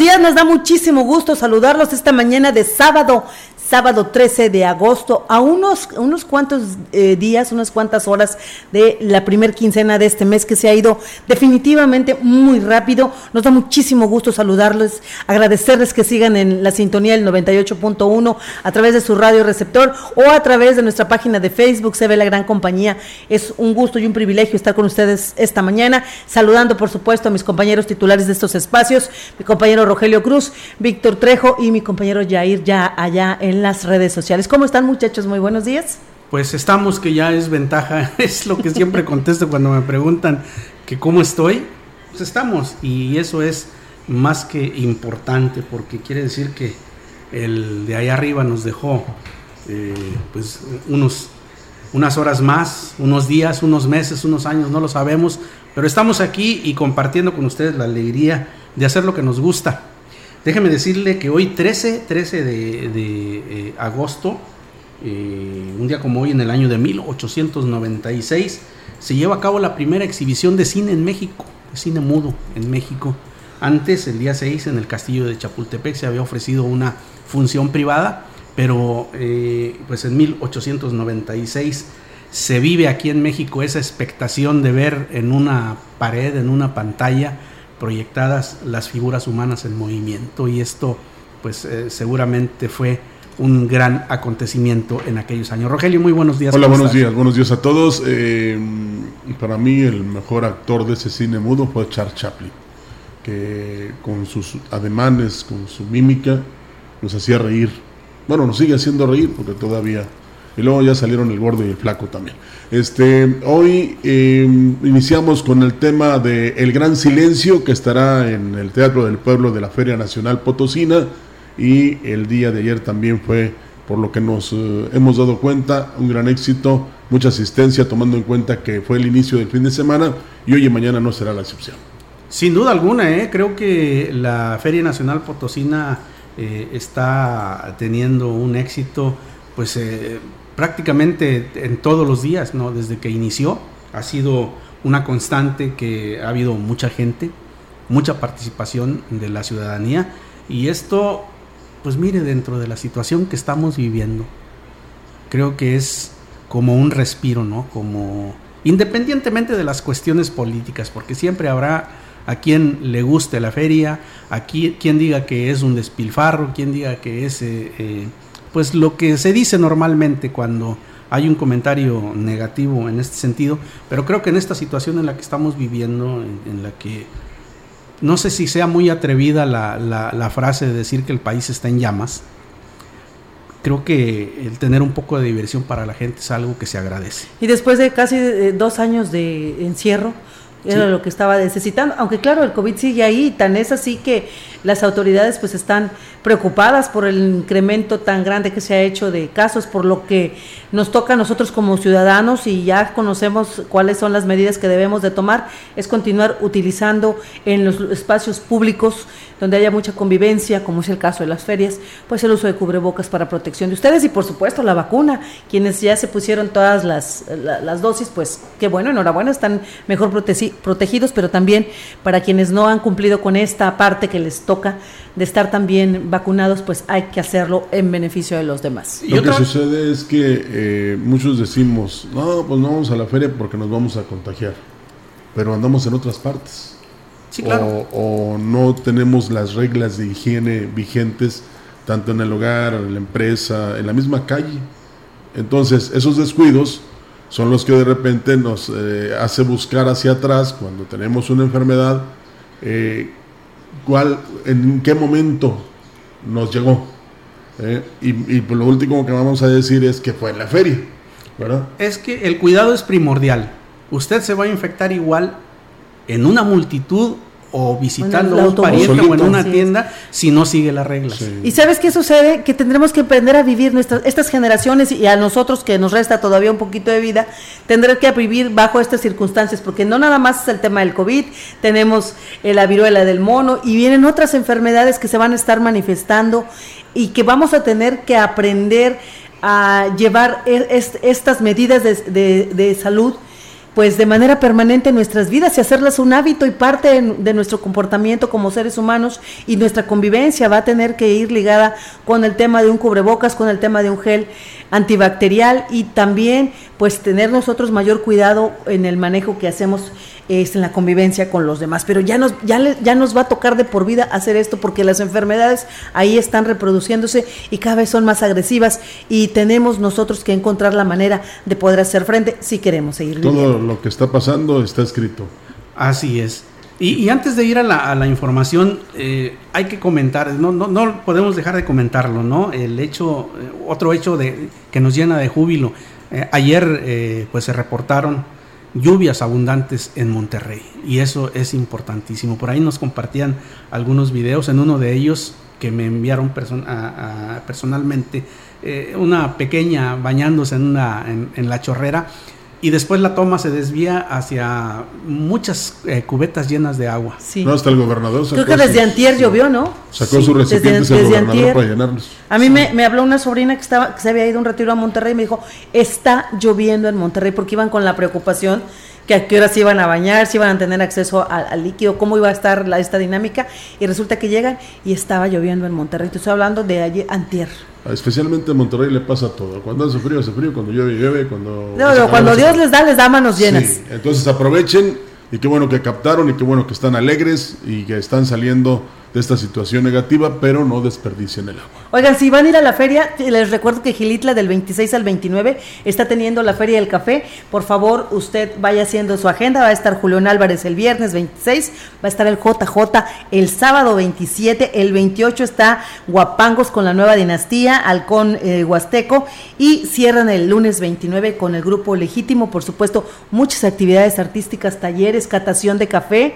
Días, nos da muchísimo gusto saludarlos esta mañana de sábado sábado 13 de agosto, a unos, unos cuantos eh, días, unas cuantas horas de la primer quincena de este mes que se ha ido definitivamente muy rápido. Nos da muchísimo gusto saludarles, agradecerles que sigan en la sintonía del 98.1 a través de su radio receptor o a través de nuestra página de Facebook, se ve la gran compañía. Es un gusto y un privilegio estar con ustedes esta mañana, saludando por supuesto a mis compañeros titulares de estos espacios, mi compañero Rogelio Cruz, Víctor Trejo y mi compañero Jair ya allá en las redes sociales. ¿Cómo están muchachos? Muy buenos días. Pues estamos que ya es ventaja, es lo que siempre contesto cuando me preguntan que cómo estoy. Pues estamos y eso es más que importante porque quiere decir que el de ahí arriba nos dejó eh, pues unos unas horas más, unos días, unos meses, unos años, no lo sabemos, pero estamos aquí y compartiendo con ustedes la alegría de hacer lo que nos gusta. Déjeme decirle que hoy 13, 13 de, eh, agosto, eh, un día como hoy en el año de 1896, se lleva a cabo la primera exhibición de cine en México, de cine mudo en México. Antes, el día 6, en el castillo de Chapultepec se había ofrecido una función privada, pero eh, pues en 1896 se vive aquí en México esa expectación de ver en una pared, en una pantalla, proyectadas las figuras humanas en movimiento y esto pues eh, seguramente fue un gran acontecimiento en aquellos años. Rogelio, muy buenos días. Hola, buenos días, buenos días a todos. Eh, para mí el mejor actor de ese cine mudo fue Charles Chaplin, que con sus ademanes, con su mímica, nos hacía reír. Bueno, nos sigue haciendo reír porque todavía y luego ya salieron el gordo y el flaco también. Este, hoy em, iniciamos con el tema de El Gran Silencio, que estará en el Teatro del Pueblo de la Feria Nacional Potosina, y el día de ayer también fue, por lo que nos eh, hemos dado cuenta, un gran éxito, mucha asistencia, tomando en cuenta que fue el inicio del fin de semana, y hoy y mañana no será la excepción. Sin duda alguna, ¿eh? creo que la Feria Nacional Potosina eh, está teniendo un éxito, pues eh, prácticamente en todos los días, ¿no? Desde que inició ha sido una constante que ha habido mucha gente, mucha participación de la ciudadanía y esto, pues mire, dentro de la situación que estamos viviendo, creo que es como un respiro, ¿no? Como independientemente de las cuestiones políticas, porque siempre habrá a quien le guste la feria, a quien, diga que es un despilfarro, quien diga que es eh, eh, pues lo que se dice normalmente cuando hay un comentario negativo en este sentido, pero creo que en esta situación en la que estamos viviendo, en, la que no sé si sea muy atrevida la, la, frase de decir que el país está en llamas, creo que el tener un poco de diversión para la gente es algo que se agradece. Y después de casi eh, dos años de encierro, era lo que estaba necesitando, aunque claro, el COVID sigue ahí, tan es así que las autoridades pues están preocupadas por el incremento tan grande que se ha hecho de casos, por lo que nos toca a nosotros como ciudadanos y ya conocemos cuáles son las medidas que debemos de tomar, es continuar utilizando en los espacios públicos donde haya mucha convivencia, como es el caso de las ferias, pues el uso de cubrebocas para protección de ustedes y por supuesto la vacuna. Quienes ya se pusieron todas las, las dosis, pues qué bueno, enhorabuena, están mejor protegidos, pero también para quienes no han cumplido con esta parte que les toca de estar también vacunados, pues hay que hacerlo en beneficio de los demás. Lo que sucede es que eh, muchos decimos, no, pues no vamos a la feria porque nos vamos a contagiar, pero andamos en otras partes. Sí, claro. o, no tenemos las reglas de higiene vigentes tanto en el hogar, en la empresa, en la misma calle. Entonces, esos descuidos son los que de repente nos eh, hace buscar hacia atrás cuando tenemos una enfermedad, eh, cuál, en qué momento nos llegó. Eh, y, y lo último que vamos a decir es que fue en la feria, ¿verdad? Es que el cuidado es primordial. Usted se va a infectar igual en una multitud o visitando a un pariente o en una tienda si no sigue las reglas. Y sabes qué sucede? Que tendremos que aprender a vivir nuestras, estas generaciones y a nosotros que nos resta todavía un poquito de vida, tendremos que vivir bajo estas circunstancias, porque no nada más es el tema del COVID, tenemos eh, la viruela del mono y vienen otras enfermedades que se van a estar manifestando y que vamos a tener que aprender a llevar e, estas medidas de, de salud pues de manera permanente en nuestras vidas y hacerlas un hábito y parte de, nuestro comportamiento como seres humanos y nuestra convivencia va a tener que ir ligada con el tema de un cubrebocas, con el tema de un gel antibacterial y también pues tener nosotros mayor cuidado en el manejo que hacemos es en la convivencia con los demás. Pero ya nos, ya, ya nos va a tocar de por vida hacer esto porque las enfermedades ahí están reproduciéndose y cada vez son más agresivas y tenemos nosotros que encontrar la manera de poder hacer frente si queremos seguir viviendo. Todo lo que está pasando está escrito. Así es. Y, antes de ir a la, información, eh, hay que comentar, no, no, no, podemos dejar de comentarlo, ¿no? El hecho, eh, otro hecho de, que nos llena de júbilo. Eh, ayer pues se reportaron lluvias abundantes en Monterrey y eso es importantísimo. Por ahí nos compartían algunos videos, en uno de ellos que me enviaron personalmente, eh, una pequeña bañándose en, una, en, la chorrera y después la toma se desvía hacia muchas eh, cubetas llenas de agua. Sí. No, hasta el gobernador Creo que desde antier llovió, ¿no? Sacó sus recipientes desde, el gobernador para llenarlos. A mí me, me, habló una sobrina que, estaba, que se había ido un retiro a Monterrey y me dijo, está lloviendo en Monterrey porque iban con la preocupación que a qué hora se iban a bañar, si iban a tener acceso al, líquido, cómo iba a estar la, esta dinámica, y resulta que llegan y estaba lloviendo en Monterrey. Te estoy hablando de ayer, antier. Especialmente en Monterrey le pasa todo. Cuando hace frío, hace frío. Cuando llueve, llueve. Cuando, no, cuando Dios les da, les da manos llenas. entonces aprovechen y qué bueno que captaron y qué bueno que están alegres y que están saliendo de esta situación negativa, pero no desperdicien el agua. Oigan, si van a ir a la feria, les recuerdo que Gilitla del 26 al 29 está teniendo la Feria del Café. Por favor, usted vaya haciendo su agenda. Va a estar Julián Álvarez el viernes 26, va a estar el JJ el sábado 27, el 28 está Guapangos con la nueva dinastía, Halcón eh, Huasteco y cierran el lunes 29 con el grupo Legítimo. Por supuesto, muchas actividades artísticas, talleres, catación de café,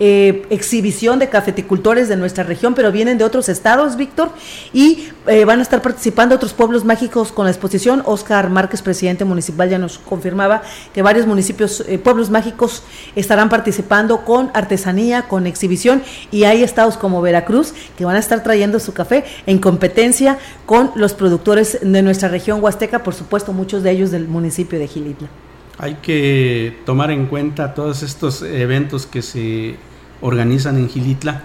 eh, exhibición de cafeticultores de nuestra región, pero vienen de otros estados, Víctor, y eh, van a estar participando otros pueblos mágicos con la exposición. Oscar Márquez, presidente municipal, ya nos confirmaba que varios municipios, eh, pueblos mágicos estarán participando con artesanía, con exhibición, y hay estados como Veracruz que van a estar trayendo su café en competencia con los productores de nuestra región huasteca, por supuesto, muchos de ellos del municipio de Gilitla. Hay que tomar en cuenta todos estos eventos que se organizan en Gilitla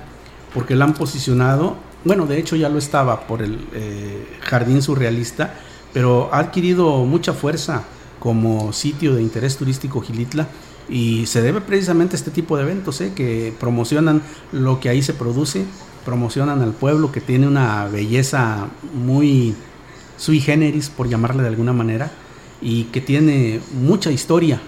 porque la han posicionado, bueno, de hecho ya lo estaba por el eh, Jardín Surrealista, pero ha adquirido mucha fuerza como sitio de interés turístico Gilitla y se debe precisamente a este tipo de eventos ¿eh? que promocionan lo que ahí se produce, promocionan al pueblo que tiene una belleza muy sui generis, por llamarle de alguna manera, y que tiene mucha historia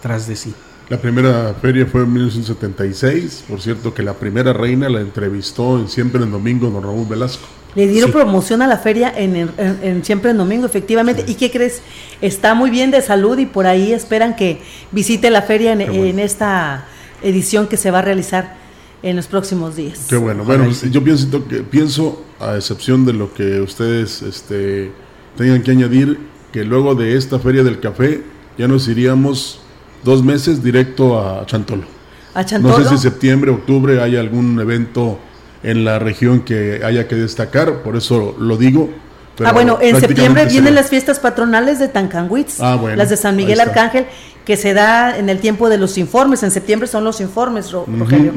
tras de sí. La primera feria fue en 1976, por cierto que la primera reina la entrevistó en Siempre en Domingo don Raúl Velasco. Le dieron promoción a la feria en, Siempre en Domingo, efectivamente. ¿Y qué crees? Está muy bien de salud y por ahí esperan que visite la feria en, esta edición que se va a realizar en los próximos días. Qué bueno. Bueno, yo pienso, que, pienso, a excepción de lo que ustedes este, tengan que añadir, que luego de esta feria del café ya nos iríamos dos meses directo a Chantolo. ¿A Chantolo? No sé si septiembre, octubre hay algún evento en la región que haya que destacar, por eso lo digo. ah, bueno, en septiembre vienen las fiestas patronales de Tancanwitz, ah, las de San Miguel Arcángel, que se da en el tiempo de los informes. En septiembre son los informes, Rogelio.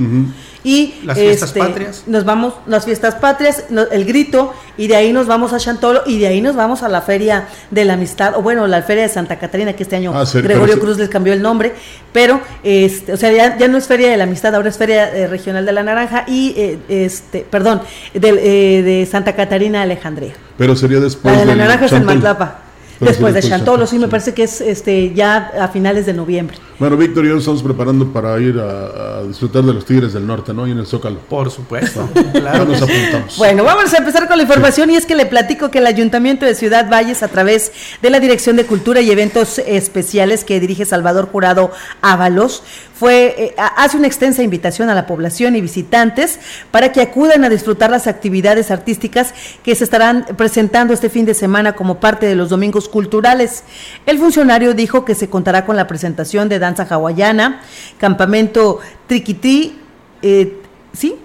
Y las fiestas este, patrias. Nos vamos, las fiestas patrias, el grito, y de ahí nos vamos a Chantolo, y de ahí nos vamos a la Feria de la Amistad, o bueno, la Feria de Santa Catarina, que este año ah, Gregorio Cruz les cambió el nombre, pero, este, o sea, ya, no es Feria de la Amistad, ahora es Feria eh, Regional de la Naranja, y, eh, este, perdón, de, eh, de, Santa Catarina Alejandría. Pero sería después. La de la Naranja es en Matlapa. Después de Chantolo, sí, me parece que es este ya a finales de noviembre. Bueno, Víctor y yo estamos preparando para ir a, disfrutar de los Tigres del Norte, ¿no? Y en el Zócalo. Por supuesto. claro. nos apuntamos. Bueno, vamos a empezar con la información y es que le platico que el Ayuntamiento de Ciudad Valles, a través de la Dirección de Cultura y Eventos Especiales que dirige Salvador Jurado Ábalos, fue, eh, hace una extensa invitación a la población y visitantes para que acudan a disfrutar las actividades artísticas que se estarán presentando este fin de semana como parte de los domingos culturales. El funcionario dijo que se contará con la presentación de danza hawaiana, campamento triquití, eh, ¿sí?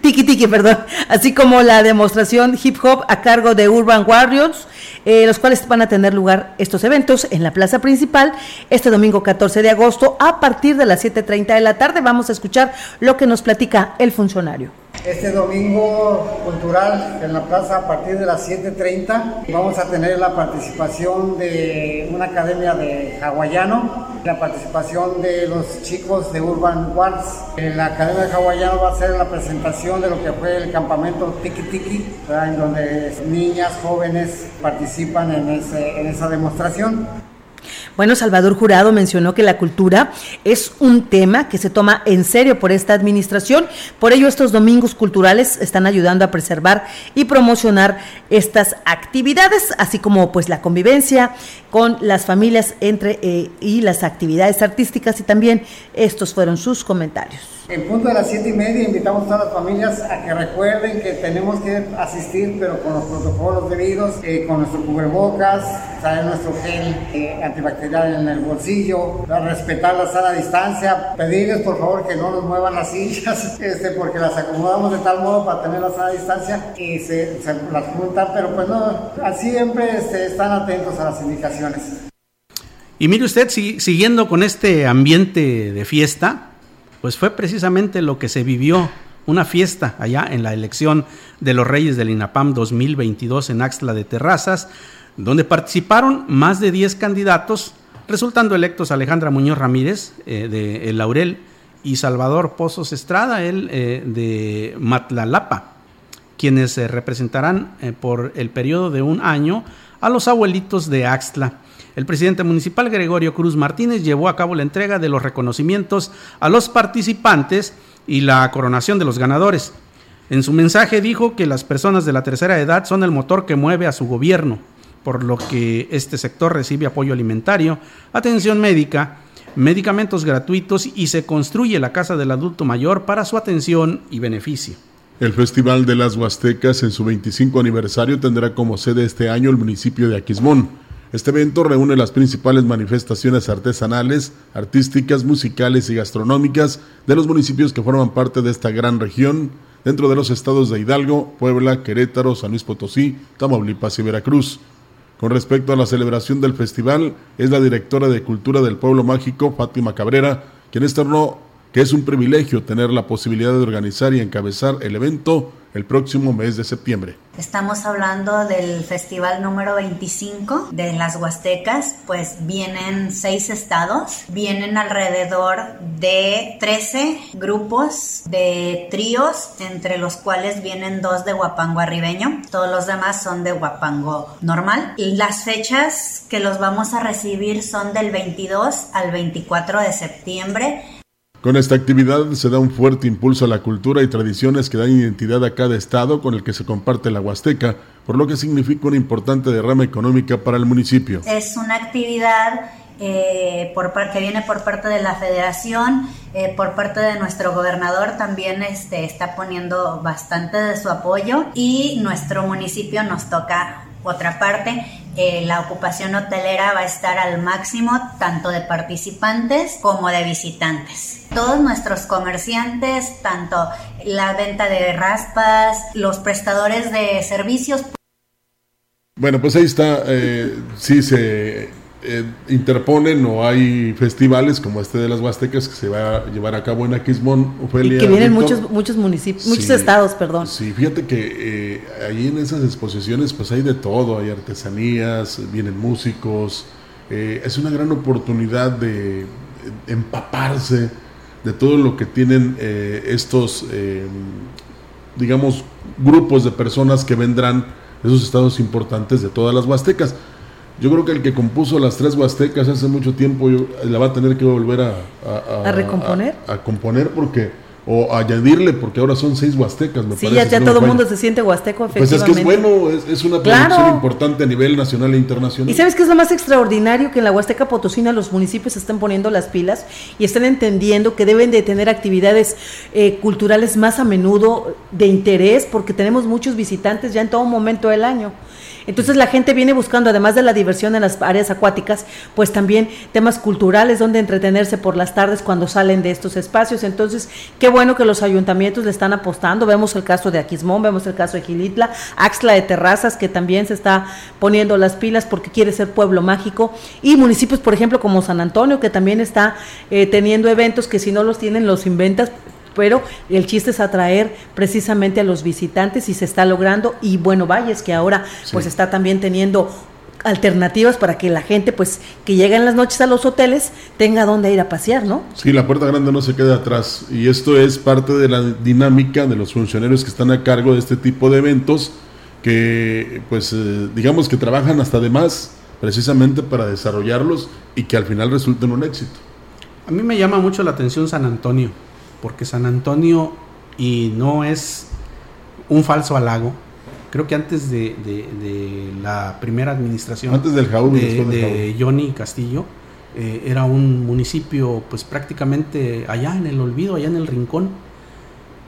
Tiki Tiki, perdón, así como la demostración hip hop a cargo de Urban Warriors, eh, los cuales van a tener lugar estos eventos en la plaza principal este domingo 14 de agosto a partir de las 7.30 de la tarde. Vamos a escuchar lo que nos platica el funcionario. Este domingo cultural en la plaza a partir de las 7.30 vamos a tener la participación de una academia de hawaiano, la participación de los chicos de Urban Wars. En la academia de hawaiano va a ser la presentación de lo que fue el campamento Tiki Tiki, en donde niñas, jóvenes participan en, ese, en esa demostración. Bueno, Salvador Jurado mencionó que la cultura es un tema que se toma en serio por esta administración, por ello estos domingos culturales están ayudando a preservar y promocionar estas actividades, así como pues la convivencia con las familias entre eh, y las actividades artísticas y también estos fueron sus comentarios. En punto de las siete y media invitamos a todas las familias a que recuerden que tenemos que asistir, pero con los protocolos debidos, eh, con nuestro cubrebocas, traer nuestro gel eh, antibacterial en el bolsillo, respetar la sala a distancia, pedirles por favor que no nos muevan las sillas, este, porque las acomodamos de tal modo para tener la sala a distancia y se, las juntan, pero pues no, siempre este, están atentos a las indicaciones. Y mire usted, siguiendo con este ambiente de fiesta, pues fue precisamente lo que se vivió, una fiesta allá en la elección de los Reyes del INAPAM 2022 en Axtla de Terrazas, donde participaron más de 10 candidatos, resultando electos Alejandra Muñoz Ramírez eh, de El Laurel y Salvador Pozos Estrada, él eh, de Matlalapa, quienes se representarán eh, por el periodo de un año a los abuelitos de Axtla. El presidente municipal Gregorio Cruz Martínez llevó a cabo la entrega de los reconocimientos a los participantes y la coronación de los ganadores. En su mensaje dijo que las personas de la tercera edad son el motor que mueve a su gobierno, por lo que este sector recibe apoyo alimentario, atención médica, medicamentos gratuitos y se construye la Casa del Adulto Mayor para su atención y beneficio. El Festival de las Huastecas en su 25 aniversario tendrá como sede este año el municipio de Aquismón. Este evento reúne las principales manifestaciones artesanales, artísticas, musicales y gastronómicas de los municipios que forman parte de esta gran región, dentro de los estados de Hidalgo, Puebla, Querétaro, San Luis Potosí, Tamaulipas y Veracruz. Con respecto a la celebración del festival, es la directora de Cultura del Pueblo Mágico, Fátima Cabrera, quien externó que es un privilegio tener la posibilidad de organizar y encabezar el evento el próximo mes de septiembre. Estamos hablando del festival número 25 de las Huastecas, pues vienen seis estados, vienen alrededor de 13 grupos de tríos, entre los cuales vienen dos de Huapango arribeño, todos los demás son de Huapango normal. Y las fechas que los vamos a recibir son del 22 al 24 de septiembre con esta actividad se da un fuerte impulso a la cultura y tradiciones que dan identidad a cada estado con el que se comparte la Huasteca, por lo que significa una importante derrama económica para el municipio. Es una actividad eh, que viene por parte de la federación, eh, por parte de nuestro gobernador también este, está poniendo bastante de su apoyo y nuestro municipio nos toca otra parte la ocupación hotelera va a estar al máximo tanto de participantes como de visitantes. Todos nuestros comerciantes, tanto la venta de raspas, los prestadores de servicios. Bueno, pues ahí está, eh, sí se eh, interponen o hay festivales como este de las Huastecas que se va a llevar a cabo en Aquismón, Ofelia. Y que vienen muchos, muchos municipios, muchos estados, perdón. Sí, fíjate que eh, ahí en esas exposiciones pues hay de todo, hay artesanías, vienen músicos, eh, es una gran oportunidad de empaparse de todo lo que tienen estos, digamos, grupos de personas que vendrán de esos estados importantes de todas las Huastecas. Yo creo que el que compuso las tres huastecas hace mucho tiempo la va a tener que volver a, a, recomponer. A, componer porque o añadirle porque ahora son seis huastecas. Me sí, ya, ya todo el mundo se siente huasteco, efectivamente. Pues es que es bueno, es, una producción importante a nivel nacional e internacional. Y sabes que es lo más extraordinario que en la Huasteca Potosina los municipios estén poniendo las pilas y están entendiendo que deben de tener actividades eh, culturales más a menudo de interés porque tenemos muchos visitantes ya en todo momento del año. Entonces la gente viene buscando, además de la diversión en las áreas acuáticas, pues también temas culturales donde entretenerse por las tardes cuando salen de estos espacios. Entonces, qué bueno que los ayuntamientos le están apostando. Vemos el caso de Aquismón, vemos el caso de Gilitla, Axla de Terrazas, que también se está poniendo las pilas porque quiere ser pueblo mágico, y municipios, por ejemplo, como San Antonio, que también está eh, teniendo eventos que si no los tienen, los inventas pero el chiste es atraer precisamente a los visitantes y se está logrando y bueno, Valles que ahora pues está también teniendo alternativas para que la gente pues que llega en las noches a los hoteles tenga dónde ir a pasear, ¿no? Sí, la puerta grande no se queda atrás y esto es parte de la dinámica de los funcionarios que están a cargo de este tipo de eventos que pues eh, digamos que trabajan hasta de más precisamente para desarrollarlos y que al final resulten un éxito. A mí me llama mucho la atención San Antonio porque San Antonio, y no es un falso halago, creo que antes de, la primera administración antes del de, Johnny Castillo, eh, era un municipio pues prácticamente allá en el olvido, allá en el rincón.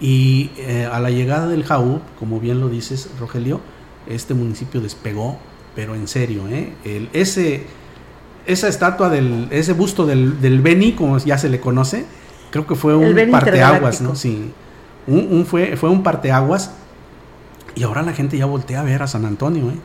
Y eh, a la llegada del Jaú, como bien lo dices, Rogelio, este municipio despegó, pero en serio, ¿eh? El, ese, esa estatua, del, ese busto del, del Beni, como ya se le conoce, creo que fue un parteaguas, ¿no? Sí. Un, fue, fue un parteaguas. Y ahora la gente ya voltea a ver a San Antonio, ¿eh?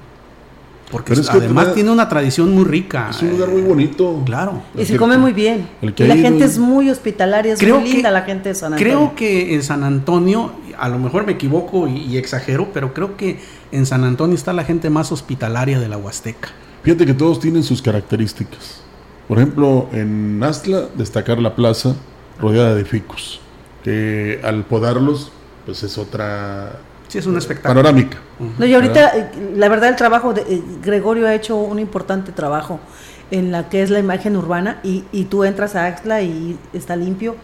Porque además tiene una tradición muy rica. Es un lugar muy bonito. Claro. Y se come muy bien. y la gente es muy hospitalaria, es muy linda la gente de San Antonio. Creo que en San Antonio, a lo mejor me equivoco y, y, exagero, pero creo que en San Antonio está la gente más hospitalaria de la Huasteca. Fíjate que todos tienen sus características. Por ejemplo, en Astla, destacar la plaza, rodeada de ficus, que al podarlos, pues es otra Sí, es un espectáculo. Panorámica. No, y ahorita, eh, la verdad, el trabajo de eh, Gregorio ha hecho un importante trabajo en la que es la imagen urbana y, y tú entras a Axla y está limpio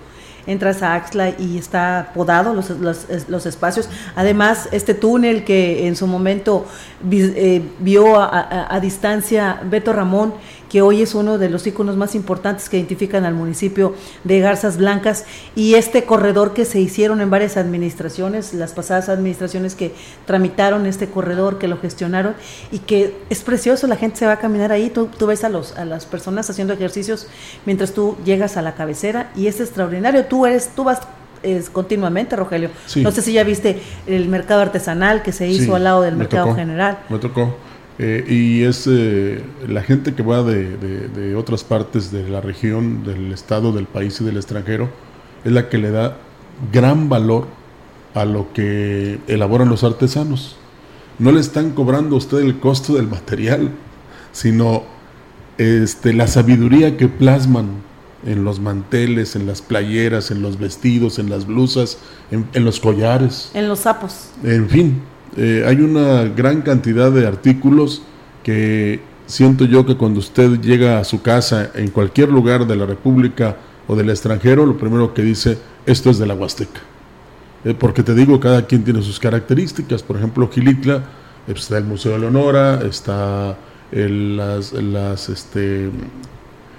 entras a Axla y está podado los, los, espacios. Además, este túnel que en su momento eh, vio a, a, distancia Beto Ramón que hoy es uno de los íconos más importantes que identifican al municipio de Garzas Blancas, y este corredor que se hicieron en varias administraciones, las pasadas administraciones que tramitaron este corredor, que lo gestionaron, y que es precioso, la gente se va a caminar ahí, tú, ves a, los, a las personas haciendo ejercicios mientras tú llegas a la cabecera, y es extraordinario, tú eres, tú vas es continuamente, Rogelio. No sé si ya viste el mercado artesanal que se hizo al lado del mercado general. Me tocó. Eh, y es eh, la gente que va de, otras partes de la región, del estado, del país y del extranjero, es la que le da gran valor a lo que elaboran los artesanos. No le están cobrando a usted el costo del material, sino este, la sabiduría que plasman en los manteles, en las playeras, en los vestidos, en las blusas, en, en los collares. En los sapos. En fin, eh, hay una gran cantidad de artículos que siento yo que cuando usted llega a su casa en cualquier lugar de la República o del extranjero, lo primero que dice, esto es de la Huasteca. Eh, porque te digo, cada quien tiene sus características. Por ejemplo, Gilitla, eh, pues, está el Museo de Leonora, está las, las, este,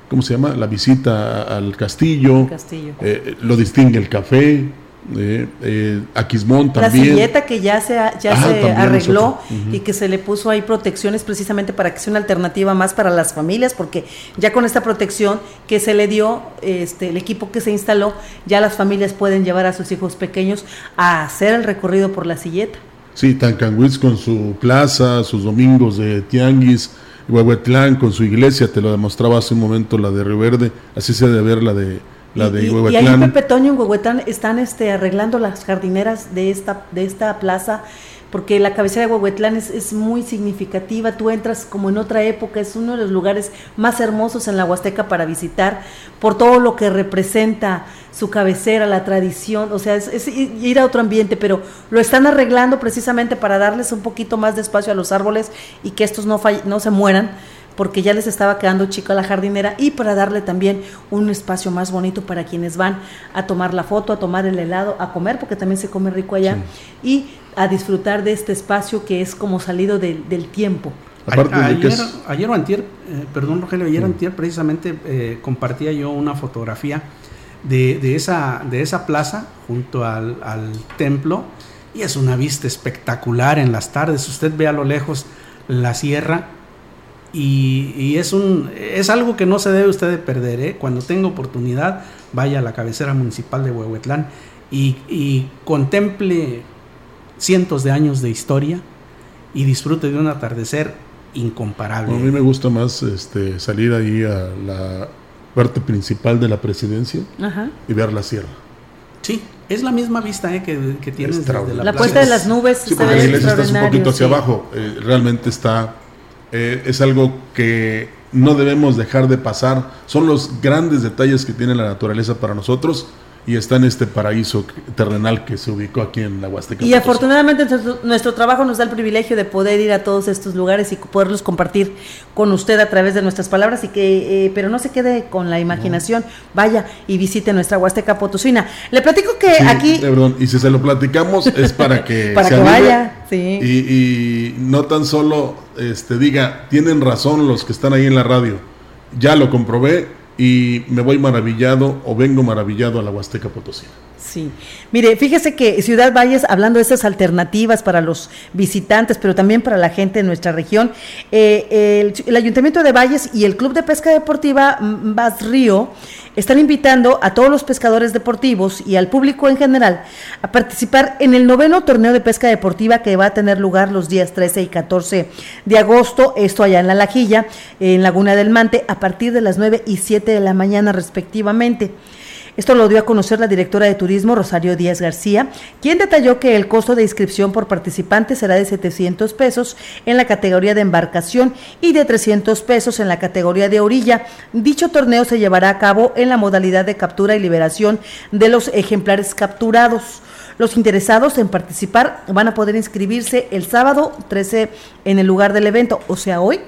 ¿cómo se llama? La visita al castillo. castillo. lo distingue el café, Eh, eh, Aquismón también. La silleta que ya se, ya ah, se arregló y que se le puso ahí protecciones precisamente para que sea una alternativa más para las familias, porque ya con esta protección que se le dio, este, el equipo que se instaló, ya las familias pueden llevar a sus hijos pequeños a hacer el recorrido por la silleta. Sí, Tancanwitz con su plaza, sus domingos de tianguis, Huehuetlán con su iglesia, te lo demostraba hace un momento la de Río Verde, así se debe ver la de la de y, ahí en Pepe Toño en Huehuetlán están este, arreglando las jardineras de esta, de esta plaza porque la cabecera de Huehuetlán es, muy significativa, tú entras como en otra época, es uno de los lugares más hermosos en la Huasteca para visitar, por todo lo que representa su cabecera, la tradición, o sea, es, ir a otro ambiente, pero lo están arreglando precisamente para darles un poquito más de espacio a los árboles y que estos no, no se mueran porque ya les estaba quedando chica la jardinera y para darle también un espacio más bonito para quienes van a tomar la foto, a tomar el helado, a comer, porque también se come rico allá, y a disfrutar de este espacio que es como salido del tiempo. ayer, o antier, eh, perdón Rogelio, ayer o mm. antier precisamente eh, compartía yo una fotografía de, esa, de esa plaza junto al, al templo y es una vista espectacular en las tardes. Usted ve a lo lejos la sierra y, es, un, es algo que no se debe usted de perder. ¿eh? Cuando tenga oportunidad, vaya a la cabecera municipal de Huehuetlán y, contemple cientos de años de historia y disfrute de un atardecer incomparable. a mí me gusta más este, salir ahí a la parte principal de la presidencia y ver la sierra. Sí, es la misma vista ¿eh? que, que tienes desde la, la puesta de las nubes. Sí, porque la iglesia está un poquito hacia abajo. Eh, realmente está eh, es algo que no debemos dejar de pasar. Son los grandes detalles que tiene la naturaleza para nosotros y está en este paraíso terrenal que se ubicó aquí en la Huasteca. Y afortunadamente nuestro, trabajo nos da el privilegio de poder ir a todos estos lugares y poderlos compartir con usted a través de nuestras palabras y que eh, pero no se quede con la imaginación, vaya y visite nuestra Huasteca Potosina. Le platico que aquí perdón, y si se lo platicamos es para que para que vaya, sí. Y, y no tan solo este diga, tienen razón los que están ahí en la radio. Ya lo comprobé, y me voy maravillado o vengo maravillado a la Huasteca Potosí. Sí, mire, fíjese que Ciudad Valles, hablando de esas alternativas para los visitantes, pero también para la gente de nuestra región, eh, el, Ayuntamiento de Valles y el Club de Pesca Deportiva Bas Río están invitando a todos los pescadores deportivos y al público en general a participar en el noveno torneo de pesca deportiva que va a tener lugar los días 13 y 14 de agosto, esto allá en La Lajilla, en Laguna del Mante, a partir de las 9 y 7 de la mañana respectivamente. Esto lo dio a conocer la directora de Turismo, Rosario Díaz García, quien detalló que el costo de inscripción por participante será de 700 pesos en la categoría de embarcación y de 300 pesos en la categoría de orilla. Dicho torneo se llevará a cabo en la modalidad de captura y liberación de los ejemplares capturados. Los interesados en participar van a poder inscribirse el sábado 13 en el lugar del evento, o sea, hoy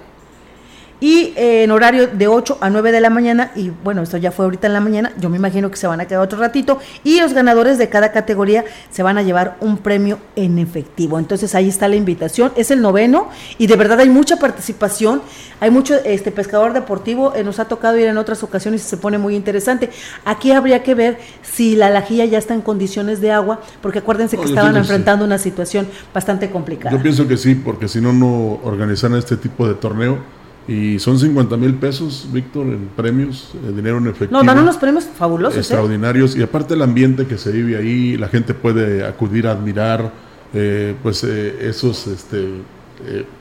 y eh, en horario de 8 a 9 de la mañana, y bueno, esto ya fue ahorita en la mañana, yo me imagino que se van a quedar otro ratito, y los ganadores de cada categoría se van a llevar un premio en efectivo. Entonces ahí está la invitación, es el noveno, y de verdad hay mucha participación, hay mucho este pescador deportivo, eh, nos ha tocado ir en otras ocasiones y se pone muy interesante. Aquí habría que ver si la lajilla ya está en condiciones de agua, porque acuérdense que estaban enfrentando una situación bastante complicada. Yo pienso que sí, porque si no, no organizan este tipo de torneo y son 50 mil pesos, Víctor, en premios, eh, dinero en efectivo. No, dan unos premios fabulosos. ¿eh? Extraordinarios. Y aparte el ambiente que se vive ahí, la gente puede acudir a admirar, eh, pues esos, este,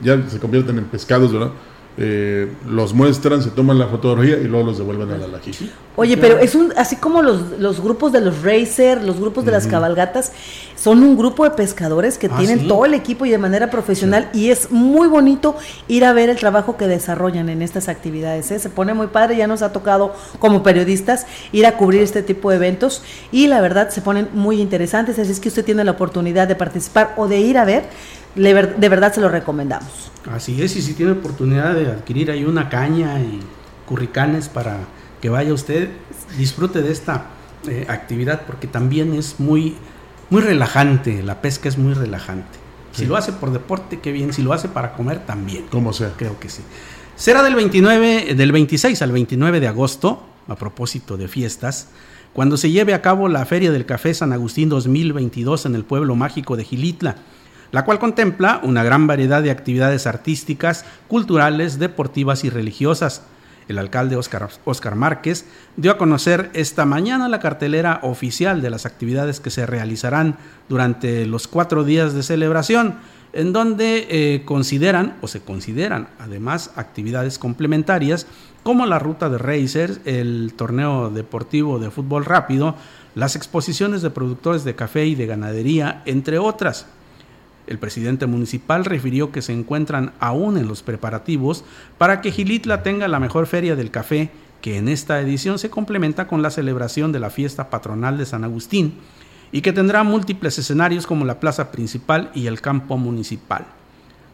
ya se convierten en pescados, ¿verdad? Eh, los muestran, se toman la fotografía y luego los devuelven a la lajilla. Oye, pero es un, así como los, los grupos de los racers, los grupos de las cabalgatas, son un grupo de pescadores que ah, tienen todo el equipo y de manera profesional y es muy bonito ir a ver el trabajo que desarrollan en estas actividades. ¿eh? Se pone muy padre, ya nos ha tocado como periodistas ir a cubrir este tipo de eventos y la verdad se ponen muy interesantes, así es que usted tiene la oportunidad de participar o de ir a ver, de verdad se lo recomendamos. Así es, y si tiene oportunidad de adquirir ahí una caña y curricanes para que vaya usted, disfrute de esta eh, actividad porque también es muy, muy relajante, la pesca es muy relajante. Si lo hace por deporte, qué bien, si lo hace para comer, también. Como sea. Creo que sí. Será del 29, del 26 al 29 de agosto, a propósito de fiestas, cuando se lleve a cabo la Feria del Café San Agustín 2022 en el pueblo mágico de Gilitla, la cual contempla una gran variedad de actividades artísticas, culturales, deportivas y religiosas. El alcalde Oscar, Oscar Márquez dio a conocer esta mañana la cartelera oficial de las actividades que se realizarán durante los cuatro días de celebración, en donde eh, consideran o se consideran además actividades complementarias como la ruta de racers, el torneo deportivo de fútbol rápido, las exposiciones de productores de café y de ganadería, entre otras. El presidente municipal refirió que se encuentran aún en los preparativos para que Gilitla tenga la mejor feria del café, que en esta edición se complementa con la celebración de la fiesta patronal de San Agustín, y que tendrá múltiples escenarios como la plaza principal y el campo municipal.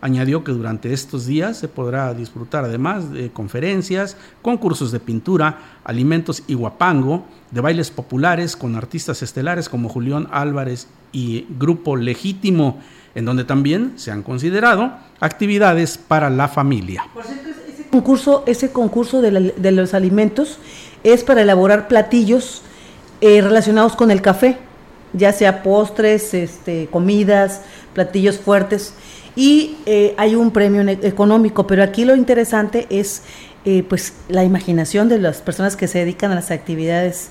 Añadió que durante estos días se podrá disfrutar además de conferencias, concursos de pintura, alimentos y guapango, de bailes populares con artistas estelares como Julián Álvarez y Grupo Legítimo, en donde también se han considerado actividades para la familia. Por cierto, ese concurso, ese concurso de, los alimentos es para elaborar platillos eh, relacionados con el café ya sea postres, este, comidas, platillos fuertes y eh, hay un premio económico, pero aquí lo interesante es eh, pues la imaginación de las personas que se dedican a las actividades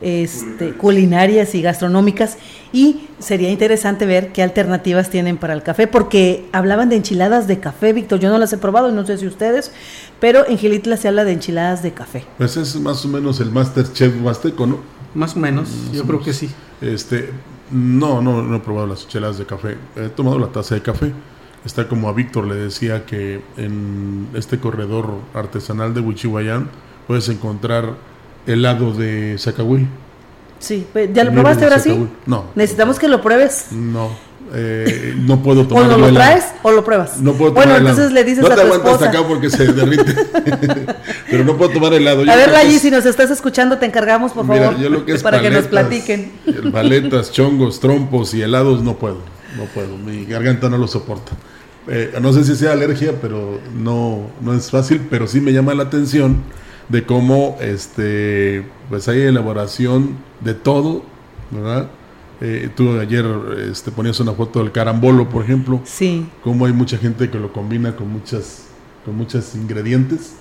este, culinarias y gastronómicas y sería interesante ver qué alternativas tienen para el café, porque hablaban de enchiladas de café, Víctor, yo no las he probado, no sé si ustedes, pero en Gilitla se habla de enchiladas de café. Pues es más o menos el Masterchef Huasteco, ¿no? Más o menos, yo creo que sí. Este, no, no, no he probado las enchiladas de café, he tomado la taza de café. Está como a Víctor le decía que en este corredor artesanal de Huichihuayán puedes encontrar helado de Zacahuil. Sí, pues, ¿ya lo probaste ahora sí? No. Necesitamos que lo pruebes. No, eh, no puedo tomar O lo, traes o lo pruebas. No puedo tomar Bueno, entonces le dices no a te tu aguantas acá porque se derrite. Pero no puedo tomar helado. Yo a ver, es- si nos estás escuchando, te encargamos, por Mira, favor, yo lo que es para que nos platiquen. Paletas, chongos, trompos y helados no puedo. No puedo. Mi garganta no lo soporta. Eh, no sé si sea alergia, pero no, no es fácil. Pero sí me llama la atención de cómo este pues hay elaboración de todo, ¿verdad? Eh, tú ayer este, ponías una foto del carambolo, por ejemplo. Sí. Cómo hay mucha gente que lo combina con muchas con muchos ingredientes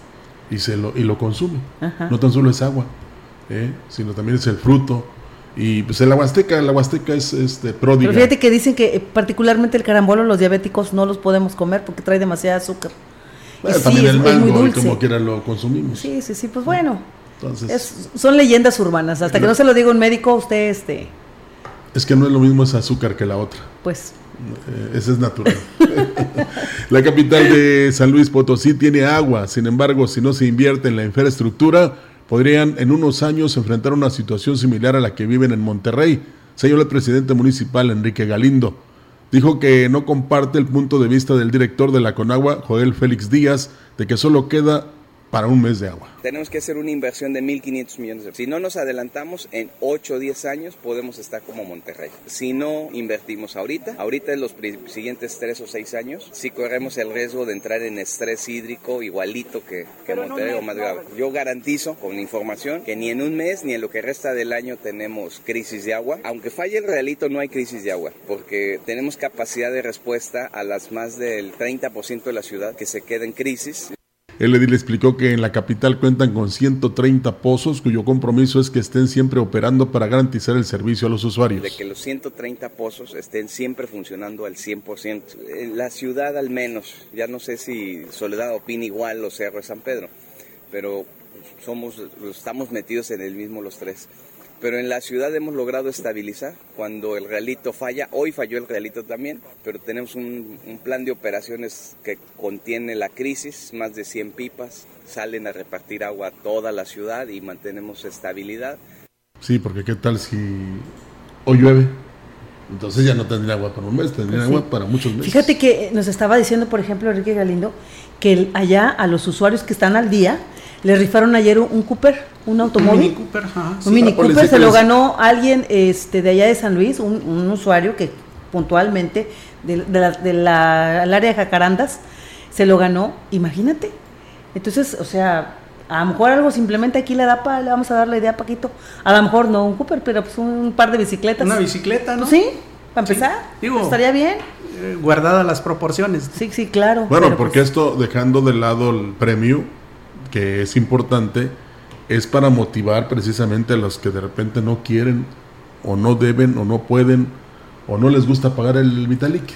y se lo y lo consume. Ajá. No tan solo es agua, ¿eh? sino también es el fruto. Y pues el Huasteca, la Huasteca es este pródiga. Pero fíjate que dicen que eh, particularmente el carambolo los diabéticos no los podemos comer porque trae demasiada azúcar. Bueno, también el mango, y como quiera lo consumimos. Sí, sí, sí, pues bueno. Entonces, Es- son leyendas urbanas. Hasta que no se lo diga un médico, usted, este, es que no es lo mismo ese azúcar que la otra. pues, Eh, ese es natural. la capital de San Luis Potosí tiene agua, sin embargo, si no se invierte en la infraestructura, podrían en unos años enfrentar una situación similar a la que viven en Monterrey, señaló el presidente municipal Enrique Galindo. Dijo que no comparte el punto de vista del director de la Conagua, Joel Félix Díaz, de que solo queda para un mes de agua. Tenemos que hacer una inversión de 1.500 millones de pesos. Si no nos adelantamos, en 8 o 10 años podemos estar como Monterrey. Si no invertimos ahorita, ahorita en los siguientes 3 o 6 años, sí corremos el riesgo de entrar en estrés hídrico igualito que, que Monterrey o más grave. Yo garantizo con información que ni en un mes ni en lo que resta del año tenemos crisis de agua. Aunque falle el realito, no hay crisis de agua, porque tenemos capacidad de respuesta a las más del 30% de la ciudad que se queda en crisis. El edil explicó que en la capital cuentan con 130 pozos cuyo compromiso es que estén siempre operando para garantizar el servicio a los de usuarios. que los 130 pozos estén siempre funcionando al 100%. En la ciudad al menos, ya no sé si Soledad opina igual o Cerro de San Pedro, pero somos, estamos metidos en el mismo los tres. Pero en la ciudad hemos logrado estabilizar. Cuando el realito falla, hoy falló el realito también, pero tenemos un, un plan de operaciones que contiene la crisis, más de 100 pipas, salen a repartir agua a toda la ciudad y mantenemos estabilidad. Sí, porque qué tal si hoy llueve. Entonces ya no tendría agua para un mes, tendría Pues sí. agua para muchos meses. fíjate que nos estaba diciendo, por ejemplo, Enrique Galindo, que allá a los usuarios que están al día, le rifaron ayer un, un Cooper, un automóvil. Mini Cooper, ajá, sí. Un Mini Cooper se lo ganó alguien este, de allá de San Luis, un, un usuario que puntualmente de, de la- de la- del área de Jacarandas se lo ganó, imagínate. Entonces, o sea, A lo mejor algo simplemente aquí le da para, le vamos a dar la idea a Paquito. A lo mejor no un Cooper, pero pues un par de bicicletas. Una bicicleta, ¿no? Sí, para empezar. Digo, estaría bien. Eh, guardadas las proporciones. Sí, sí, claro. Bueno, porque pues, esto, dejando de lado el premio, que es importante, es para motivar precisamente a los que de repente no quieren, o no deben, o no pueden, o no les gusta pagar el Vitalik.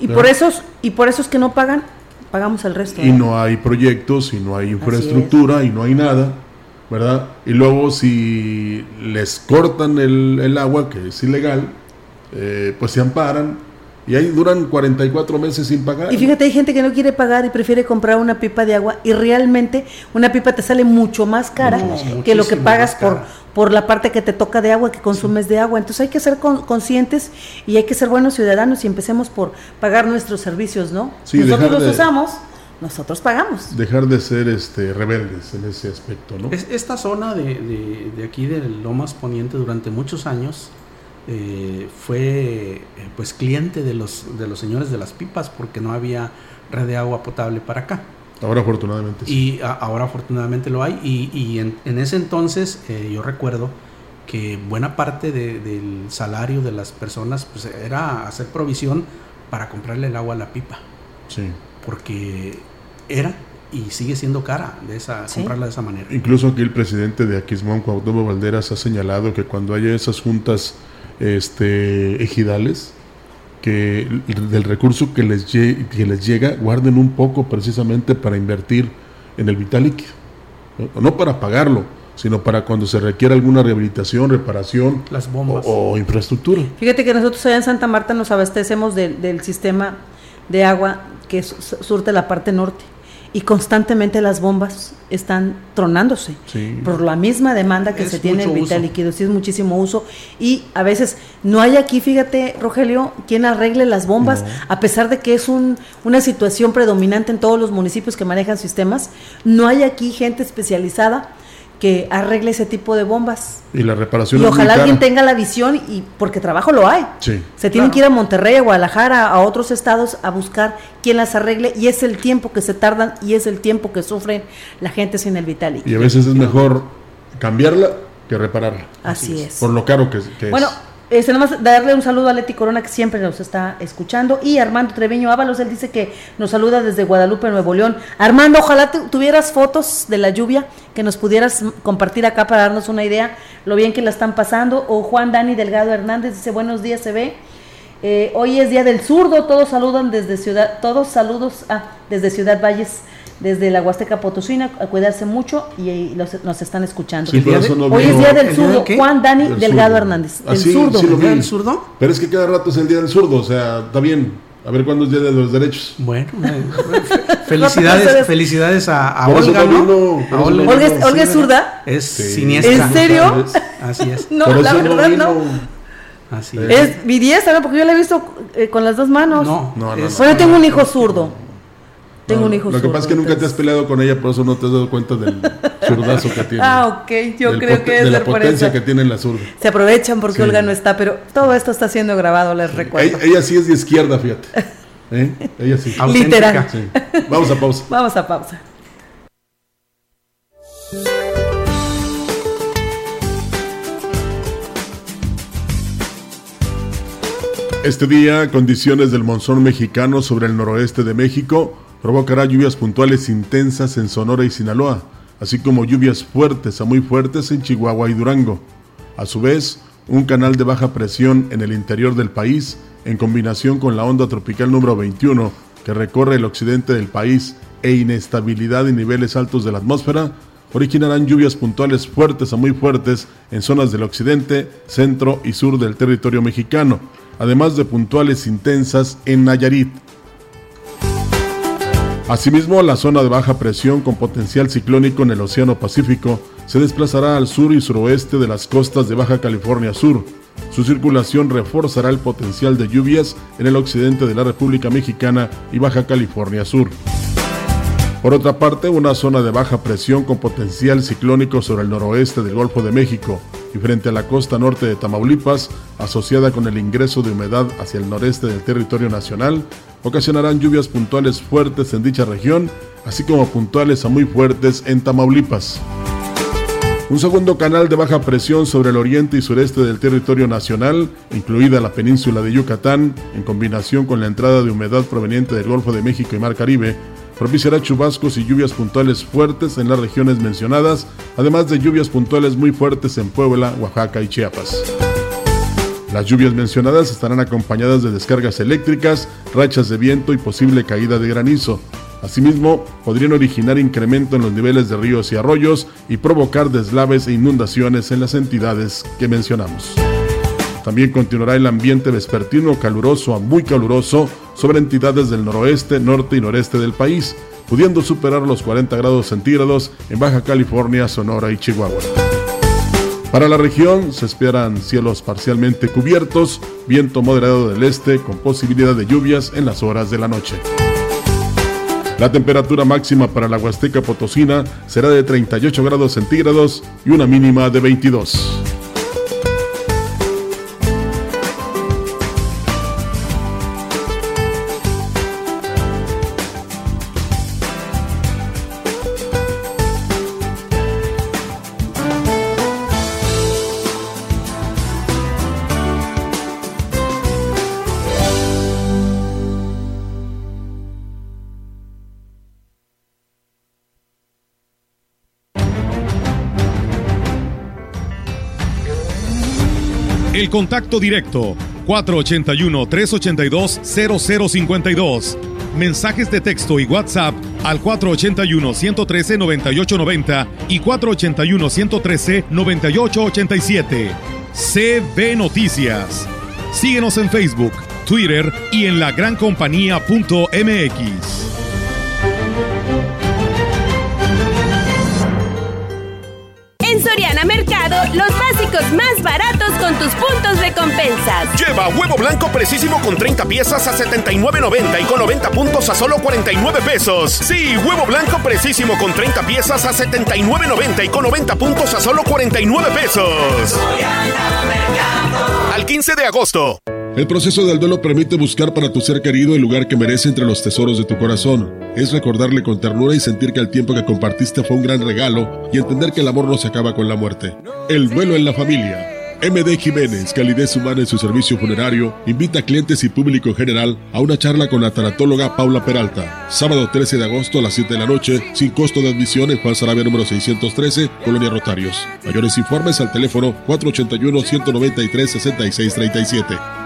y por esos y por esos que no pagan, pagamos el resto. Y ¿no? no hay proyectos, y no hay infraestructura, y no hay nada, ¿verdad? Y luego si les cortan el, el agua, que es ilegal, eh, pues se amparan, y ahí duran 44 meses sin pagar. Y fíjate, hay gente que no quiere pagar y prefiere comprar una pipa de agua y realmente una pipa te sale mucho más cara que lo que pagas por, por la parte que te toca de agua, que consumes de agua. Entonces hay que ser con- conscientes y hay que ser buenos ciudadanos y empecemos por pagar nuestros servicios, ¿no? Sí, nosotros dejar los de- usamos, nosotros pagamos. Dejar de ser este rebeldes en ese aspecto, ¿no? Es- esta zona de, de- de aquí de Lomas Poniente durante muchos años eh, fue eh, pues cliente de los, de los señores de las pipas porque no había red de agua potable para acá. Ahora afortunadamente sí. Y a- ahora afortunadamente lo hay. Y, y en, en ese entonces eh, yo recuerdo que buena parte de- del salario de las personas pues, era hacer provisión para comprarle el agua a la pipa. Sí. Porque era y sigue siendo cara de esa, Sí. comprarla de esa manera. Incluso aquí el presidente de Aquismón, Cuauhtémoc Valderas, ha señalado que cuando haya esas juntas este, ejidales, que el- del recurso que les, que les llega, guarden un poco precisamente para invertir en el vital líquido. No, no para pagarlo, sino para cuando se requiera alguna rehabilitación, reparación Las bombas. o, o infraestructura. Fíjate que nosotros allá en Santa Marta nos abastecemos del- del sistema de agua que su- su- surte la parte norte y constantemente las bombas están tronándose Sí. por la misma demanda que Es se tiene el vital uso. líquido, sí es muchísimo uso y a veces no hay aquí, fíjate Rogelio, quien arregle las bombas, a pesar de que es un, una situación predominante en todos los municipios que manejan sistemas, no hay aquí gente especializada que arregle ese tipo de bombas. Y la reparación Y es muy ojalá alguien cara. tenga la visión y porque trabajo lo hay. Sí. Se tienen Claro. que ir a Monterrey, a Guadalajara, a otros estados a buscar quién las arregle y es el tiempo que se tardan y es el tiempo que sufren la gente sin el vital Y a veces es mejor cambiarla que repararla. Así es. Por lo caro que, que Bueno, es. Este, nomás darle un saludo a Leti Corona que siempre nos está escuchando y Armando Treviño Ábalos, él dice que nos saluda desde Guadalupe, Nuevo León. Armando, ojalá tu- tuvieras fotos de la lluvia que nos pudieras compartir acá para darnos una idea lo bien que la están pasando. O Juan Dani Delgado Hernández dice buenos días, se ve. Eh, hoy es día del zurdo, todos saludan desde Ciudad, todos saludos ah, desde Ciudad Valles, desde la Huasteca Potosina, a cuidarse mucho y, los- nos están escuchando. Sí, de- no Hoy es día del ¿El día zurdo? Juan Dani Del Delgado. Hernández, Ah, del sí, zurdo. sí lo ¿El zurdo? Pero es que cada rato es el día del zurdo, o sea, está bien. A ver cuándo es día de los derechos. Bueno, eh, felicidades, felicidades a, Olga, no ¿no? vino, A por eso no Olga es- Olga es zurda. Es Sí. siniestra. ¿En serio? Así es. No, Por la verdad vino. no. Así Eh. es. Es mi diestra, ¿no? Porque yo la he visto eh, con las dos manos. No, No, no, es- no. Bueno, tengo un hijo zurdo. Tengo No, un hijo Lo que pasa es que nunca te has peleado con ella, por eso no te has dado cuenta del zurdazo que tiene. Ah, ok, yo creo que De es la ser por potencia que tiene la zurda. Se aprovechan porque Sí. Olga no está, pero todo esto está siendo grabado, les recuerdo. Ella, ella sí es de izquierda, fíjate. ¿Eh? Ella sí. auténtica. Literal. Sí. Vamos a pausa. Vamos a pausa. Este día, condiciones del monzón mexicano sobre el noroeste de México provocará lluvias puntuales intensas en Sonora y Sinaloa, así como lluvias fuertes a muy fuertes en Chihuahua y Durango. A su vez, un canal de baja presión en el interior del país, en combinación con la onda tropical número 21 que recorre el occidente del país e inestabilidad en niveles altos de la atmósfera, originarán lluvias puntuales fuertes a muy fuertes en zonas del occidente, centro y sur del territorio mexicano, además de puntuales intensas en Nayarit. Asimismo, la zona de baja presión con potencial ciclónico en el Océano Pacífico se desplazará al sur y suroeste de las costas de Baja California Sur. Su circulación reforzará el potencial de lluvias en el occidente de la República Mexicana y Baja California Sur. Por otra parte, una zona de baja presión con potencial ciclónico sobre el noroeste del Golfo de México y frente a la costa norte de Tamaulipas, asociada con el ingreso de humedad hacia el noreste del territorio nacional, ocasionarán lluvias puntuales fuertes en dicha región, así como puntuales a muy fuertes en Tamaulipas. Un segundo canal de baja presión sobre el oriente y sureste del territorio nacional, incluida la península de Yucatán, en combinación con la entrada de humedad proveniente del Golfo de México y Mar Caribe, propiciará chubascos y lluvias puntuales fuertes en las regiones mencionadas, además de lluvias puntuales muy fuertes en Puebla, Oaxaca y Chiapas. Las lluvias mencionadas estarán acompañadas de descargas eléctricas, rachas de viento y posible caída de granizo. Asimismo, podrían originar incremento en los niveles de ríos y arroyos y provocar deslaves e inundaciones en las entidades que mencionamos. También continuará el ambiente vespertino caluroso a muy caluroso sobre entidades del noroeste, norte y noreste del país, pudiendo superar los 40 grados centígrados en Baja California, Sonora y Chihuahua. Para la región se esperan cielos parcialmente cubiertos, viento moderado del este con posibilidad de lluvias en las horas de la noche. La temperatura máxima para la Huasteca Potosina será de 38 grados centígrados y una mínima de 22. Contacto directo 481-382-0052. Mensajes de texto y WhatsApp al 481-113-9890 y 481-113-9887. CB Noticias. Síguenos en Facebook, Twitter y en la lagrancompañía.mx. En Soriana Mercado, los básicos más baratos con tus puntos de compensas. Lleva huevo blanco precisísimo con 30 piezas a 79.90 y con 90 puntos a solo 49 pesos. Sí, huevo blanco precisísimo con 30 piezas a 79.90 y con 90 puntos a solo 49 pesos. Al 15 de agosto. El proceso del duelo permite buscar para tu ser querido el lugar que merece entre los tesoros de tu corazón. Es recordarle con ternura y sentir que el tiempo que compartiste fue un gran regalo y entender que el amor no se acaba con la muerte. El duelo en la familia. MD Jiménez, calidez humana en su servicio funerario, invita a clientes y público en general a una charla con la tanatóloga Paula Peralta. Sábado 13 de agosto a las 7 de la noche, sin costo de admisión en Juan Sarabia número 613, Colonia Rotarios. Mayores informes al teléfono 481-193-6637.